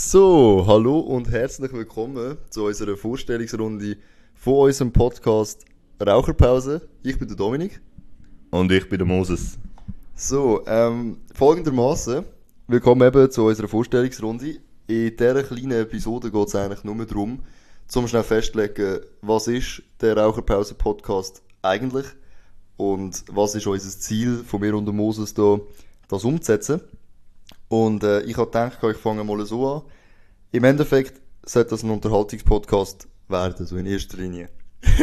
So, hallo und herzlich willkommen zu unserer Vorstellungsrunde von unserem Podcast Raucherpause. Ich bin der Dominik. Und ich bin der Moses. So, ähm, folgendermaßen, willkommen eben zu unserer Vorstellungsrunde. In dieser kleinen Episode geht es eigentlich nur darum, zum schnell festlegen, was ist der Raucherpause-Podcast eigentlich und was ist unser Ziel von mir und dem Moses da, das umzusetzen. Und äh, ich habe gedacht, ich fange mal so an. Im Endeffekt sollte das ein Unterhaltungspodcast werden, so in erster Linie.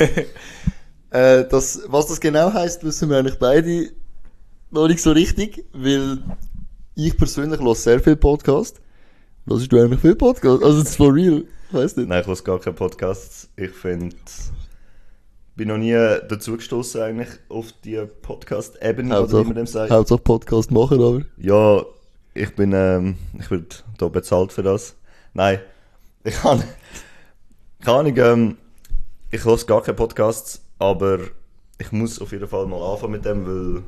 äh, das, was das genau heißt, wissen wir eigentlich beide noch nicht so richtig, weil ich persönlich höre sehr viel Podcast. Was du eigentlich viel Podcast? Also, it's for real. Weißt nicht. Nein, ich höre gar keine Podcasts. Ich finde, bin noch nie dazu gestoßen eigentlich auf die Podcast-Ebene, oder wie man dem sagt. Hauptsache Podcast machen, aber. Ja, ich bin, ähm, ich werde da bezahlt für das. Nein, ich kann, keine Ahnung, ähm, ich höre gar keine Podcasts, aber ich muss auf jeden Fall mal anfangen mit dem, weil,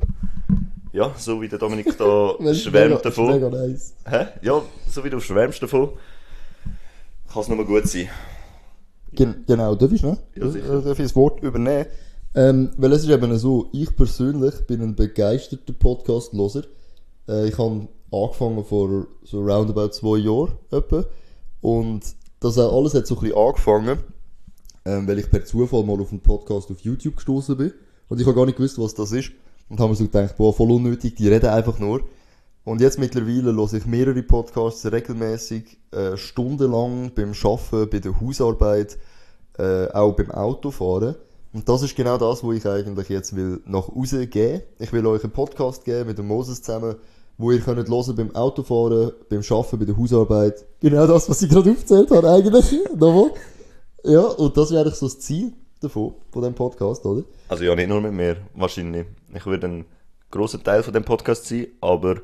ja, so wie der Dominik da schwärmt davon. Mega nice. Hä? Ja, so wie du schwärmst davon, kann es nur gut sein. Gen genau, darf ich, ne? Ja, sicher. Darf ich das Wort übernehmen? Ähm, weil es ist eben so, ich persönlich bin ein begeisterter Podcast-Loser. Äh, ich habe angefangen vor so roundabout zwei Jahren etwa. Und das alles hat so ein bisschen angefangen, ähm, weil ich per Zufall mal auf einen Podcast auf YouTube gestoßen bin. Und ich habe gar nicht gewusst, was das ist. Und habe mir so gedacht, boah, voll unnötig, die reden einfach nur. Und jetzt mittlerweile höre ich mehrere Podcasts regelmäßig, äh, stundenlang beim Arbeiten, bei der Hausarbeit, äh, auch beim Autofahren. Und das ist genau das, wo ich eigentlich jetzt will nach Hause geben. Ich will euch einen Podcast geben mit dem Moses zusammen, wo ihr könnt hören beim Autofahren, beim Arbeiten, bei der Hausarbeit. Genau das, was ich gerade aufgezählt habe, eigentlich. Nochmal. Ja, und das wäre eigentlich so das Ziel davon, von dem Podcast, oder? Also ja, nicht nur mit mir, wahrscheinlich. Ich würde ein großer Teil von dem Podcast sein, aber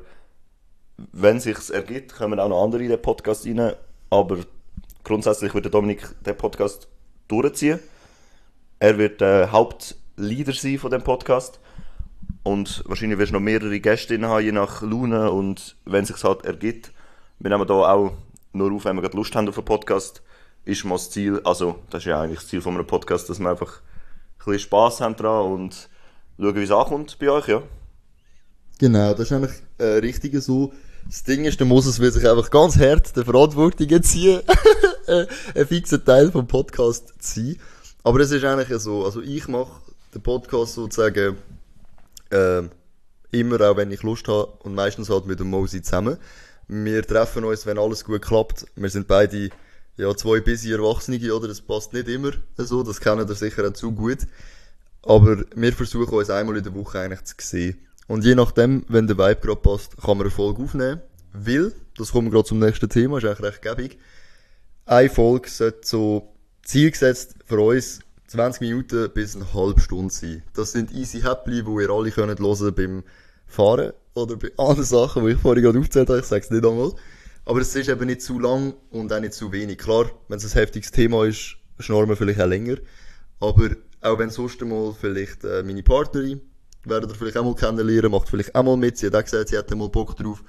wenn sich's ergibt, kommen auch noch andere in den Podcast rein. Aber grundsätzlich würde Dominik den Podcast durchziehen. Er wird der Hauptleader sein von dem Podcast. Und wahrscheinlich wirst du noch mehrere Gäste haben, je nach Laune und wenn sich's halt ergibt. Wir nehmen hier auch nur auf, wenn wir gerade Lust haben auf einen Podcast, ist mal das Ziel, also das ist ja eigentlich das Ziel von einem Podcast, dass wir einfach ein bisschen Spass haben dran und schauen, wie es ankommt bei euch, ja. Genau, das ist eigentlich äh, richtig so. Das Ding ist, der Moses will sich einfach ganz hart der Verantwortung ziehen, äh, ein fixer Teil vom Podcast zu sein. Aber es ist eigentlich so, also ich mache den Podcast sozusagen äh, immer, auch wenn ich Lust habe und meistens halt mit dem Mosi zusammen. Wir treffen uns, wenn alles gut klappt. Wir sind beide ja, zwei busy Erwachsene, oder? Das passt nicht immer so, das kennen ihr sicher auch zu gut. Aber wir versuchen uns einmal in der Woche eigentlich zu sehen. Und je nachdem, wenn der Vibe gerade passt, kann man eine Folge aufnehmen. Weil, das kommen wir gerade zum nächsten Thema, ist eigentlich recht gäbig. Eine Folge sollte so Ziel gesetzt für uns 20 Minuten bis eine halbe Stunde sein. Das sind easy Häppchen, die ihr alle könnt hören beim Fahren oder bei anderen Sachen, die ich vorhin gerade aufgezählt habe. Ich sage es nicht einmal. Aber es ist eben nicht zu lang und auch nicht zu wenig. Klar, wenn es ein heftiges Thema ist, schnurren wir vielleicht auch länger. Aber auch wenn sonst einmal vielleicht äh, meine Partnerin, werdet ihr vielleicht auch mal kennenlernen, macht vielleicht auch mal mit, sie hat auch gesagt, sie hätte mal Bock drauf.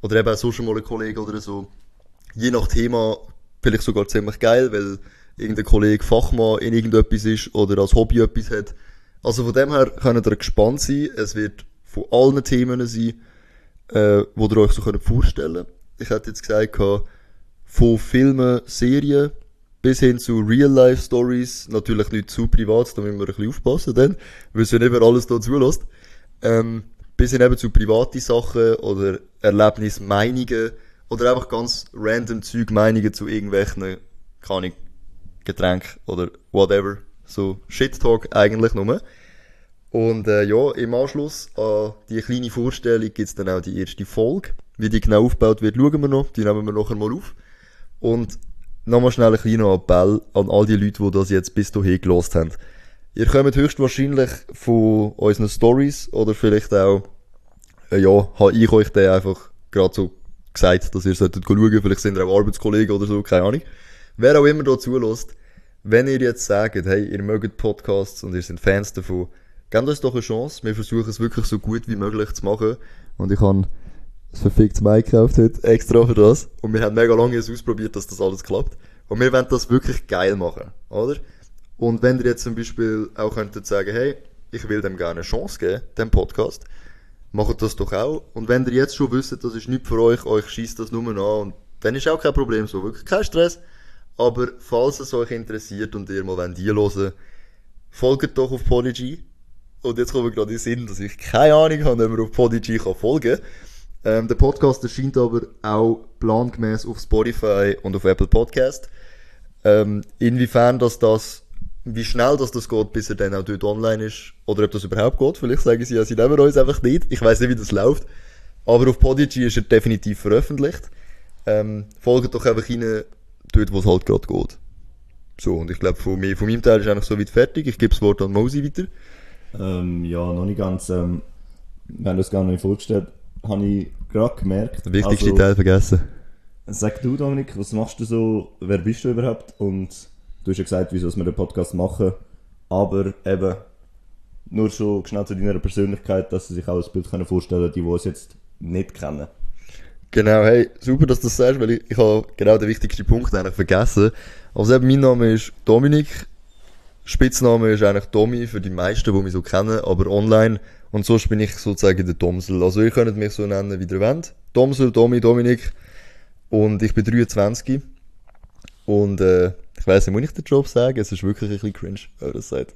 Oder eben auch sonst mal ein Kollege oder so. Je nach Thema vielleicht sogar ziemlich geil, weil irgendein Kollege Fachmann in irgendetwas ist oder als Hobby etwas hat. Also von dem her könnt ihr gespannt sein. Es wird von allen Themen sein, äh, wo ihr euch so könnt vorstellen könnt. Ich hätte jetzt gesagt, von Filmen, Serien bis hin zu Real-Life-Stories. Natürlich nicht zu privat, da müssen wir ein bisschen aufpassen, weil es ja nicht mehr alles da zulässt. Ähm, bis hin eben zu private Sachen oder Erlebnis, Meinungen oder einfach ganz random Zeug, Meinungen zu irgendwelchen, keine Getränk oder whatever. So Shit-Talk eigentlich nur. Und äh, ja, im Anschluss an die kleine Vorstellung gibt's dann auch die erste Folge. Wie die genau aufgebaut wird, schauen wir noch. Die nehmen wir nachher mal auf. Und nochmal schnell ein kleiner Appell an all die Leute, die das jetzt bis hierhin gelost haben. Ihr kommt höchstwahrscheinlich von unseren Stories oder vielleicht auch, äh, ja, habe ich euch den einfach gerade so gesagt, dass ihr solltet schauen. Vielleicht sind ihr auch Arbeitskollegen oder so, keine Ahnung. Wer auch immer da zulässt, wenn ihr jetzt sagt, hey, ihr mögt Podcasts und ihr seid Fans davon, gebt uns doch eine Chance. Wir versuchen es wirklich so gut wie möglich zu machen. Und ich habe ein verficktes Mic gekauft heute, extra für das. Und wir haben mega lange es ausprobiert, dass das alles klappt. Und wir wollen das wirklich geil machen, oder? Und wenn ihr jetzt zum Beispiel auch könntet sagen, hey, ich will dem gerne eine Chance geben, dem Podcast, macht das doch auch. Und wenn ihr jetzt schon wisst, das ist nicht für euch, euch schießt das nur an und dann ist auch kein Problem so, wirklich kein Stress. Aber falls es euch interessiert und ihr mal wollt hören folgt doch auf Podigy. Und jetzt kommen wir gerade in den Sinn, dass ich keine Ahnung habe, ob man auf Podigy kann folgen ähm, Der Podcast erscheint aber auch plangemäß auf Spotify und auf Apple Podcast. Ähm, inwiefern dass das, wie schnell dass das geht, bis er dann auch dort online ist, oder ob das überhaupt geht, vielleicht sagen sie ja, sie nehmen uns einfach nicht. Ich weiß nicht, wie das läuft. Aber auf Podigy ist er definitiv veröffentlicht. Ähm, folgt doch einfach rein, dort, wo es halt gerade geht. So, und ich glaube, von, mir, von meinem Teil ist eigentlich soweit fertig. Ich gebe das Wort an Mosi weiter. Ähm, ja, noch nicht ganz. Ähm, wir haben das gar nicht vorgestellt. Habe ich gerade gemerkt. Der wichtigste Also, Teil vergessen. Sag du, Dominik, was machst du so? Wer bist du überhaupt? Und du hast ja gesagt, wieso wir den Podcast machen. Aber eben, nur schon schnell zu deiner Persönlichkeit, dass sie sich auch ein Bild können vorstellen können, die, die uns jetzt nicht kennen. Genau, hey, super, dass du das sagst, weil ich, ich habe genau den wichtigsten Punkt eigentlich vergessen. Also eben, mein Name ist Dominik. Spitzname ist eigentlich Domi für die meisten, die mich so kennen, aber online. Und sonst bin ich sozusagen der Domsel. Also ihr könnt mich so nennen, wie ihr wollt. Domsel, Domi, Dominik. Und ich bin 23. Und äh, ich weiss nicht, muss ich den Job sagen? Es ist wirklich ein bisschen cringe, wenn er das sagt.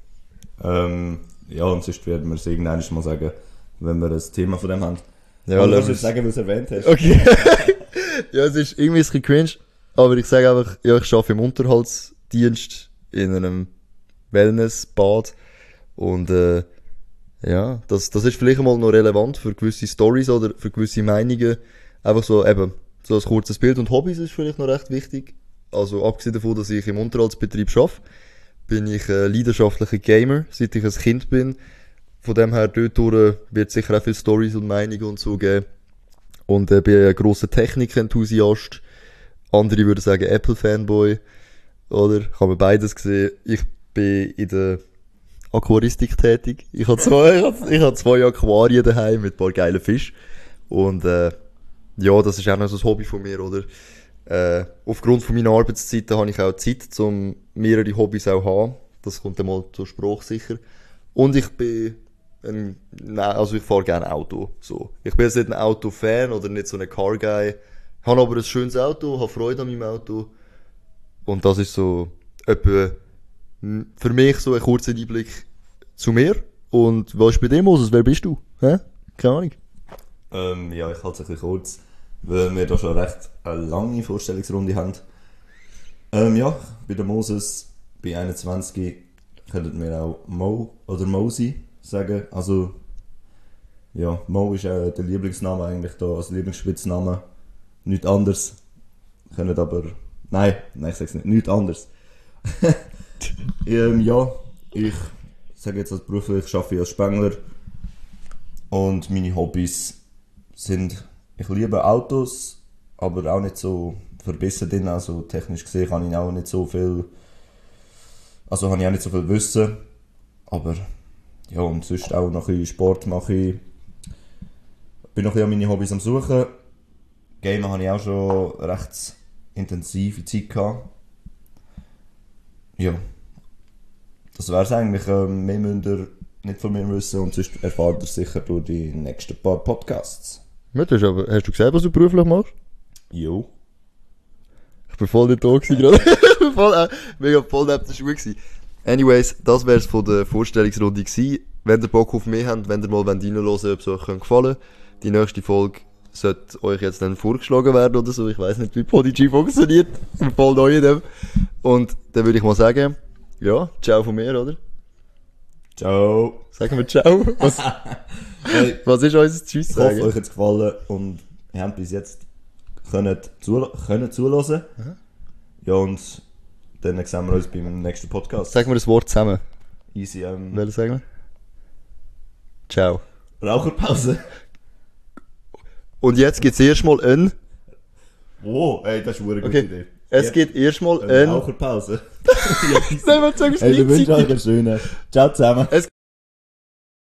Ähm, ja, und sonst werden wir es irgendwann mal sagen, wenn wir das Thema von dem haben. Ja, Aber du jetzt sagen, weil du es erwähnt hast. Okay. ja, es ist irgendwie ein bisschen cringe, aber ich sage einfach, ja, ich arbeite im Unterhaltsdienst in einem Wellnessbad und äh, ja, das, das ist vielleicht mal noch relevant für gewisse Stories oder für gewisse Meinungen. Einfach so eben, so ein kurzes Bild und Hobbys ist vielleicht noch recht wichtig. Also abgesehen davon, dass ich im Unterhaltsbetrieb arbeite, bin ich äh, leidenschaftlicher Gamer, seit ich ein Kind bin. Von dem her, dort wird es sicher auch viele Stories und Meinungen und so geben. Und äh, bin ein grosser Technik-Enthusiast. Andere würden sagen Apple-Fanboy. Oder? Ich habe beides gesehen. Ich bin in der Aquaristik tätig. Ich habe zwei, ich habe, ich habe zwei Aquarien daheim mit ein paar geilen Fischen. Und äh, ja, das ist auch noch so ein Hobby von mir, oder? Äh, aufgrund von meiner Arbeitszeiten habe ich auch Zeit, um mehrere Hobbys auch haben. Das kommt dann mal zur Spruch sicher. Und ich bin ein, nein, also ich fahre gerne Auto. So. Ich bin jetzt nicht ein Autofan oder nicht so ein Car-Guy. Habe aber ein schönes Auto, habe Freude an meinem Auto. Und das ist so etwa für mich so ein kurzer Einblick zu mir. Und was ist bei dir, Moses? Wer bist du? Hä? Keine Ahnung. Ähm, ja, ich halte es ein kurz, weil wir da schon recht eine lange Vorstellungsrunde haben. Ähm, ja, ich bin der Moses, bin 21, könntet mir auch Mo oder Mosi sagen. Also, ja, Mo ist auch der Lieblingsname eigentlich da, als Lieblingsspitzname. Nichts anderes. Können aber, nein, nein, ich sag's nicht, nichts anderes. ähm, ja, ich sage jetzt als beruflich, ich arbeite als Spengler. Und meine Hobbys sind, ich liebe Autos, aber auch nicht so verbissen drin. Also technisch gesehen kann ich auch nicht so viel, also habe ich auch nicht so viel Wissen. Aber ja, und sonst auch noch ein bisschen Sport mache ich. Bin noch ein bisschen an meine Hobbys am Suchen. Gamen habe ich auch schon recht intensive Zeit gehabt. Ja. Das wäre es eigentlich. Ähm, mehr müsst ihr nicht von mir wissen und sonst erfahrt ihr sicher durch die nächsten paar Podcasts. Ja, das ist aber, hast du gesagt, was du beruflich machst? Jo. Ich bin voll nicht da gewesen gerade. ich bin voll, äh, mega voll neben der Schuhe gewesen. Anyways, das wär's von der Vorstellungsrunde gewesen. Wenn ihr Bock auf mehr habt, wenn ihr mal reinhören wollt, ob es euch gefallen. Die nächste Folge sollte euch jetzt dann vorgeschlagen werden oder so. Ich weiß nicht, wie Podigy funktioniert. Ich bin voll neu. Und dann würde ich mal sagen, ja, ciao von mir, oder? Ciao. Sagen wir ciao. Was, Hey, was ist unser Tschüss ich hoffe, euch hat es gefallen und ihr habt bis jetzt können, zu, können zuhören. Ja, und dann sehen wir uns beim nächsten Podcast. Sagen wir das Wort zusammen. Easy, ähm, Welches sagen wir? Ciao. Raucherpause. Und jetzt gibt's erstmal ein, Wow, ey, das ist eine gute okay, Idee. es Ja, gibt erstmal eine ein, Raucherpause. Nein, was sagst du Hey, wir wünschen gleichzeitig? euch einen schönen. Ciao zusammen. Es